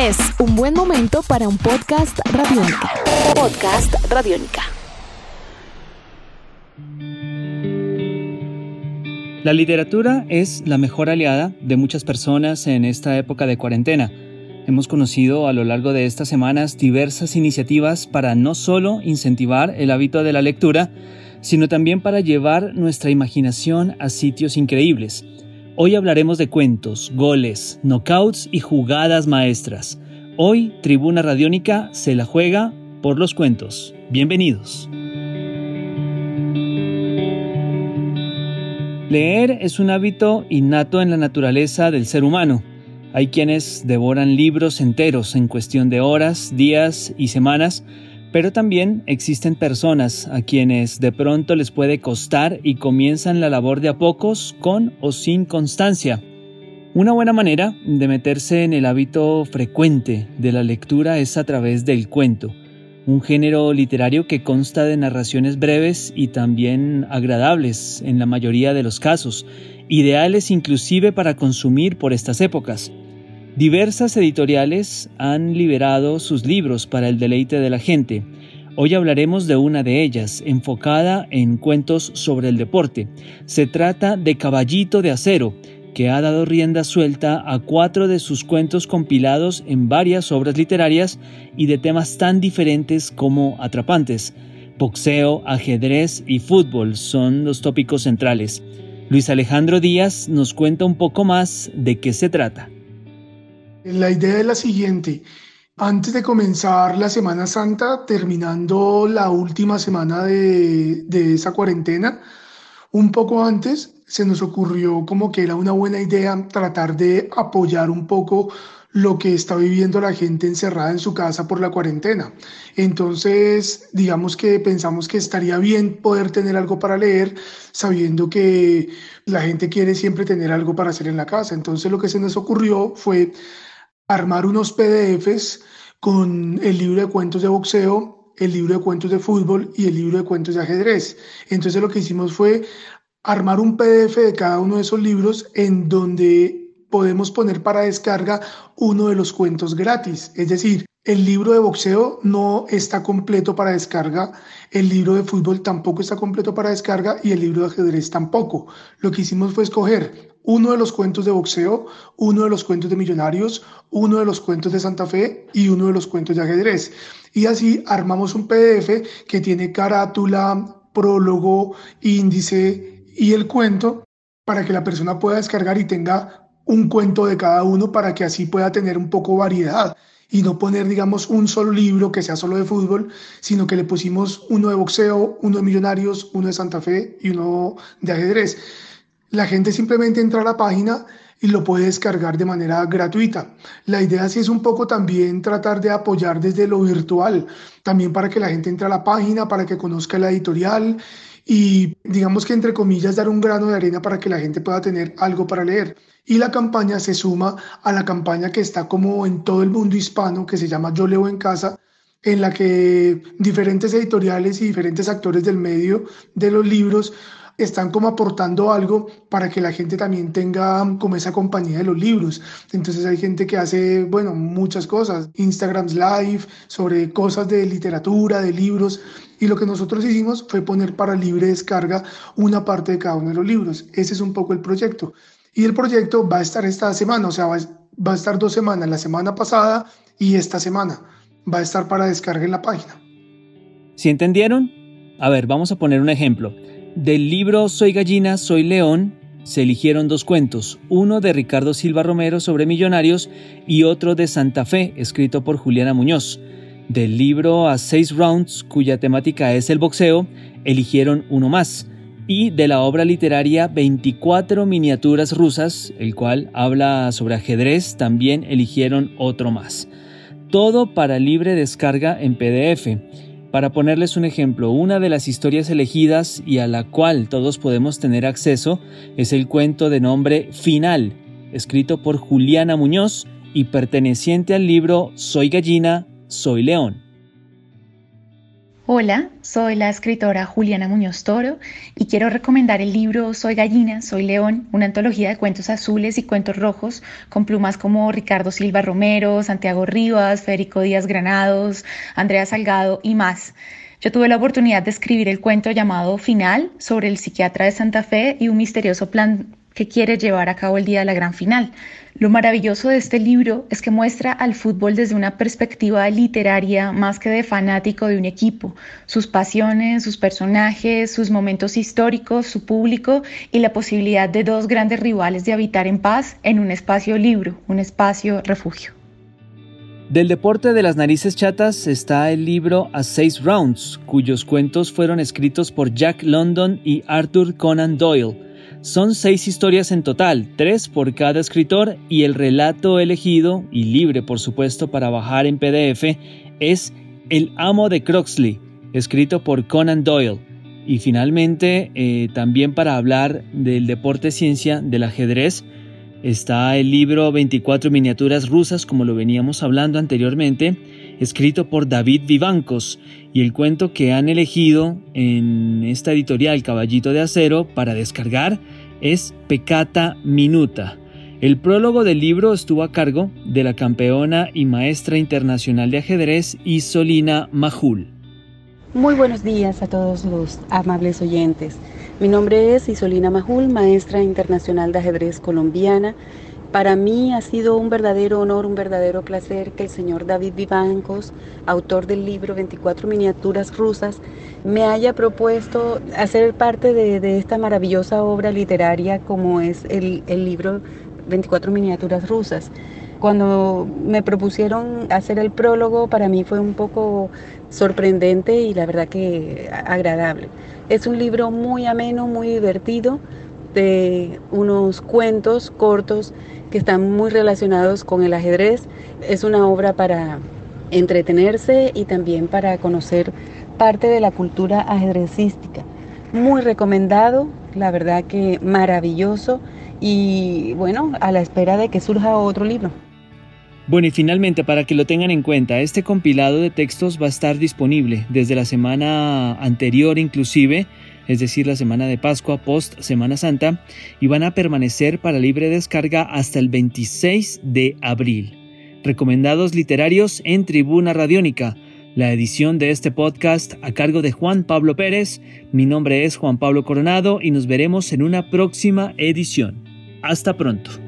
Es un buen momento para un podcast radiónica. Podcast radiónica. La literatura es la mejor aliada de muchas personas en esta época de cuarentena. Hemos conocido a lo largo de estas semanas diversas iniciativas para no solo incentivar el hábito de la lectura, sino también para llevar nuestra imaginación a sitios increíbles. Hoy hablaremos de cuentos, goles, knockouts y jugadas maestras. Hoy Tribuna Radiónica se la juega por los cuentos. Bienvenidos. Leer es un hábito innato en la naturaleza del ser humano. Hay quienes devoran libros enteros en cuestión de horas, días y semanas, pero también existen personas a quienes de pronto les puede costar y comienzan la labor de a pocos con o sin constancia. Una buena manera de meterse en el hábito frecuente de la lectura es a través del cuento un género literario que consta de narraciones breves y también agradables en la mayoría de los casos, ideales inclusive para consumir por estas épocas. Diversas editoriales han liberado sus libros para el deleite de la gente. Hoy hablaremos de una de ellas, enfocada en cuentos sobre el deporte. Se trata de Caballito de Acero, que ha dado rienda suelta a cuatro de sus cuentos compilados en varias obras literarias y de temas tan diferentes como atrapantes. Boxeo, ajedrez y fútbol son los tópicos centrales. Luis Alejandro Díaz nos cuenta un poco más de qué se trata. La idea es la siguiente. Antes de comenzar la Semana Santa, terminando la última semana de, esa cuarentena, un poco antes se nos ocurrió como que era una buena idea tratar de apoyar un poco lo que está viviendo la gente encerrada en su casa por la cuarentena. Entonces, digamos que pensamos que estaría bien poder tener algo para leer, sabiendo que la gente quiere siempre tener algo para hacer en la casa. Entonces, lo que se nos ocurrió fue armar unos PDFs con el libro de cuentos de boxeo el libro de cuentos de fútbol y el libro de cuentos de ajedrez. Entonces lo que hicimos fue armar un PDF de cada uno de esos libros en donde podemos poner para descarga uno de los cuentos gratis. Es decir, el libro de boxeo no está completo para descarga, el libro de fútbol tampoco está completo para descarga y el libro de ajedrez tampoco. Lo que hicimos fue escoger uno de los cuentos de boxeo, uno de los cuentos de millonarios, uno de los cuentos de Santa Fe y uno de los cuentos de ajedrez. Y así armamos un PDF que tiene carátula, prólogo, índice y el cuento para que la persona pueda descargar y tenga un cuento de cada uno para que así pueda tener un poco variedad y no poner, digamos, un solo libro que sea solo de fútbol, sino que le pusimos uno de boxeo, uno de millonarios, uno de Santa Fe y uno de ajedrez. La gente simplemente entra a la página y lo puede descargar de manera gratuita. La idea sí es un poco también tratar de apoyar desde lo virtual, también para que la gente entre a la página, para que conozca la editorial y digamos que entre comillas dar un grano de arena para que la gente pueda tener algo para leer. Y la campaña se suma a la campaña que está como en todo el mundo hispano, que se llama Yo leo en casa, en la que diferentes editoriales y diferentes actores del medio de los libros están como aportando algo para que la gente también tenga como esa compañía de los libros. Entonces hay gente que hace, bueno, muchas cosas, Instagrams Live, sobre cosas de literatura, de libros. Y lo que nosotros hicimos fue poner para libre descarga una parte de cada uno de los libros. Ese es un poco el proyecto. Y el proyecto va a estar esta semana, o sea, va, a estar dos semanas, la semana pasada y esta semana. Va a estar para descarga en la página. ¿Sí entendieron? A ver, vamos a poner un ejemplo. Del libro Soy gallina, soy león se eligieron dos cuentos, uno de Ricardo Silva Romero sobre millonarios y otro de Santa Fe, escrito por Juliana Muñoz. Del libro A Seis Rounds, cuya temática es el boxeo, eligieron uno más y de la obra literaria 24 miniaturas rusas, el cual habla sobre ajedrez, también eligieron otro más. Todo para libre descarga en PDF. Para ponerles un ejemplo, una de las historias elegidas y a la cual todos podemos tener acceso es el cuento de nombre Final, escrito por Juliana Muñoz y perteneciente al libro Soy gallina, soy león. Hola, soy la escritora Juliana Muñoz Toro y quiero recomendar el libro Soy gallina, soy león, una antología de cuentos azules y cuentos rojos con plumas como Ricardo Silva Romero, Santiago Rivas, Federico Díaz Granados, Andrea Salgado y más. Yo tuve la oportunidad de escribir el cuento llamado Final sobre el psiquiatra de Santa Fe y un misterioso plan que quiere llevar a cabo el día de la gran final. Lo maravilloso de este libro es que muestra al fútbol desde una perspectiva literaria más que de fanático de un equipo, sus pasiones, sus personajes, sus momentos históricos, su público y la posibilidad de dos grandes rivales de habitar en paz en un espacio libro, un espacio refugio. Del deporte de las narices chatas está el libro A Six Rounds, cuyos cuentos fueron escritos por Jack London y Arthur Conan Doyle son seis historias en total, tres por cada escritor y el relato elegido, y libre por supuesto para bajar en PDF, es El amo de Croxley, escrito por Conan Doyle. Y finalmente, eh, también para hablar del deporte ciencia del ajedrez, está el libro 24 miniaturas rusas, como lo veníamos hablando anteriormente, escrito por David Vivancos, y el cuento que han elegido en esta editorial Caballito de Acero para descargar es Pecata Minuta. El prólogo del libro estuvo a cargo de la campeona y maestra internacional de ajedrez Isolina Majul. Muy buenos días a todos los amables oyentes. Mi nombre es Isolina Majul, maestra internacional de ajedrez colombiana para mí ha sido un verdadero honor, un verdadero placer que el señor David Vivancos, autor del libro 24 miniaturas rusas, me haya propuesto hacer parte de, esta maravillosa obra literaria como es el, el libro 24 miniaturas rusas. Cuando me propusieron hacer el prólogo, para mí fue un poco sorprendente y la verdad que agradable. Es un libro muy ameno, muy divertido, de unos cuentos cortos que están muy relacionados con el ajedrez. Es una obra para entretenerse y también para conocer parte de la cultura ajedrecística. Muy recomendado, la verdad que maravilloso y bueno, a la espera de que surja otro libro. Bueno, y finalmente, para que lo tengan en cuenta, este compilado de textos va a estar disponible desde la semana anterior inclusive es decir, la semana de Pascua post Semana Santa, y van a permanecer para libre descarga hasta el 26 de abril. Recomendados literarios en Tribuna Radiónica. La edición de este podcast a cargo de Juan Pablo Pérez. Mi nombre es Juan Pablo Coronado y nos veremos en una próxima edición. Hasta pronto.